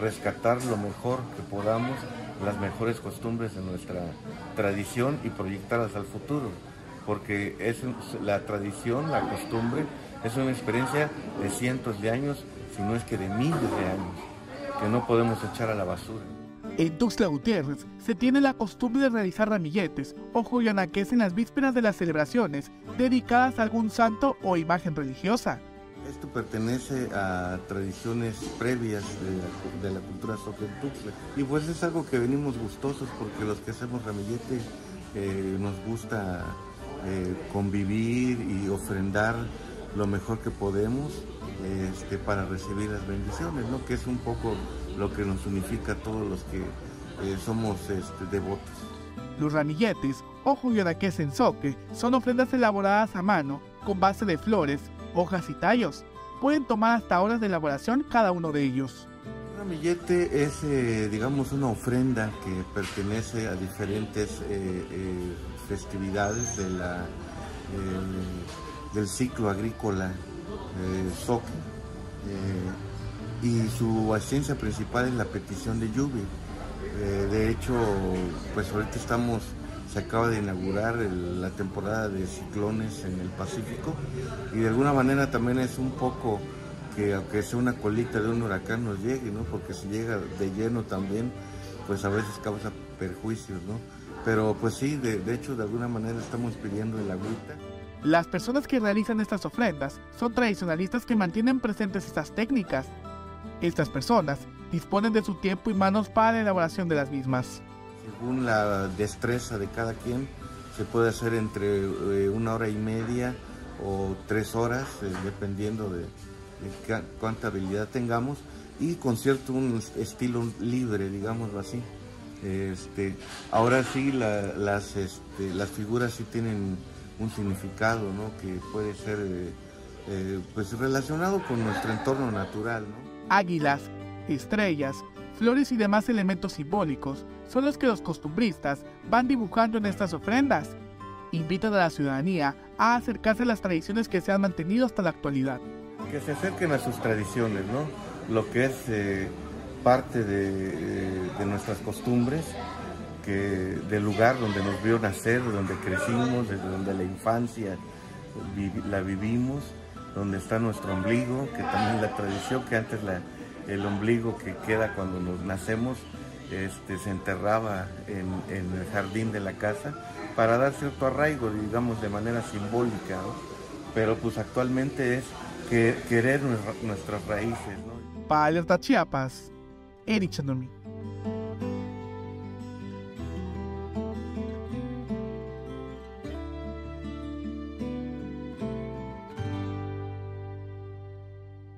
rescatar lo mejor que podamos, las mejores costumbres de nuestra tradición y proyectarlas al futuro, porque es la tradición, la costumbre, es una experiencia de cientos de años, si no es que de miles de años, que no podemos echar a la basura. En Tuxtla Gutiérrez se tiene la costumbre de realizar ramilletes o joyanaques en las vísperas de las celebraciones dedicadas a algún santo o imagen religiosa. Esto pertenece a tradiciones previas de la, cultura soque Tuxtla y pues es algo que venimos gustosos porque los que hacemos ramillete eh, nos gusta eh, convivir y ofrendar lo mejor que podemos este, para recibir las bendiciones, ¿no? que es un poco lo que nos unifica a todos los que eh, somos este, devotos. Los ramilletes o joyanaques en soque son ofrendas elaboradas a mano con base de flores, hojas y tallos. Pueden tomar hasta horas de elaboración cada uno de ellos. Un ramillete es, eh, digamos, una ofrenda que pertenece a diferentes eh, festividades de la, del ciclo agrícola soque y su esencia principal es la petición de lluvia. Eh, de hecho, pues ahorita estamos, se acaba de inaugurar la temporada de ciclones en el Pacífico y de alguna manera también es un poco que aunque sea una colita de un huracán nos llegue, ¿no? Porque si llega de lleno también, pues a veces causa perjuicios, ¿no? Pero pues sí, de, de hecho de alguna manera estamos pidiendo el agüita. Las personas que realizan estas ofrendas son tradicionalistas que mantienen presentes estas técnicas estas personas disponen de su tiempo y manos para la elaboración de las mismas. Según la destreza de cada quien, se puede hacer entre eh, una hora y media o tres horas, eh, dependiendo de, cuánta habilidad tengamos, y con cierto un estilo libre, digámoslo así. Este, ahora sí, las, este, las figuras sí tienen un significado, ¿no? Que puede ser eh, pues relacionado con nuestro entorno natural, ¿no? águilas, estrellas, flores y demás elementos simbólicos son los que los costumbristas van dibujando en estas ofrendas. Invitan a la ciudadanía a acercarse a las tradiciones que se han mantenido hasta la actualidad. Que se acerquen a sus tradiciones, ¿no? Lo que es eh, parte de, nuestras costumbres, que, del lugar donde nos vio nacer, donde crecimos, desde donde la infancia la vivimos donde está nuestro ombligo, que también la tradición, que antes la, el ombligo que queda cuando nos nacemos este, se enterraba en, el jardín de la casa para dar cierto arraigo, digamos, de manera simbólica, pero pues actualmente es que, querer nuestras raíces. Para Alerta Chiapas, Eric.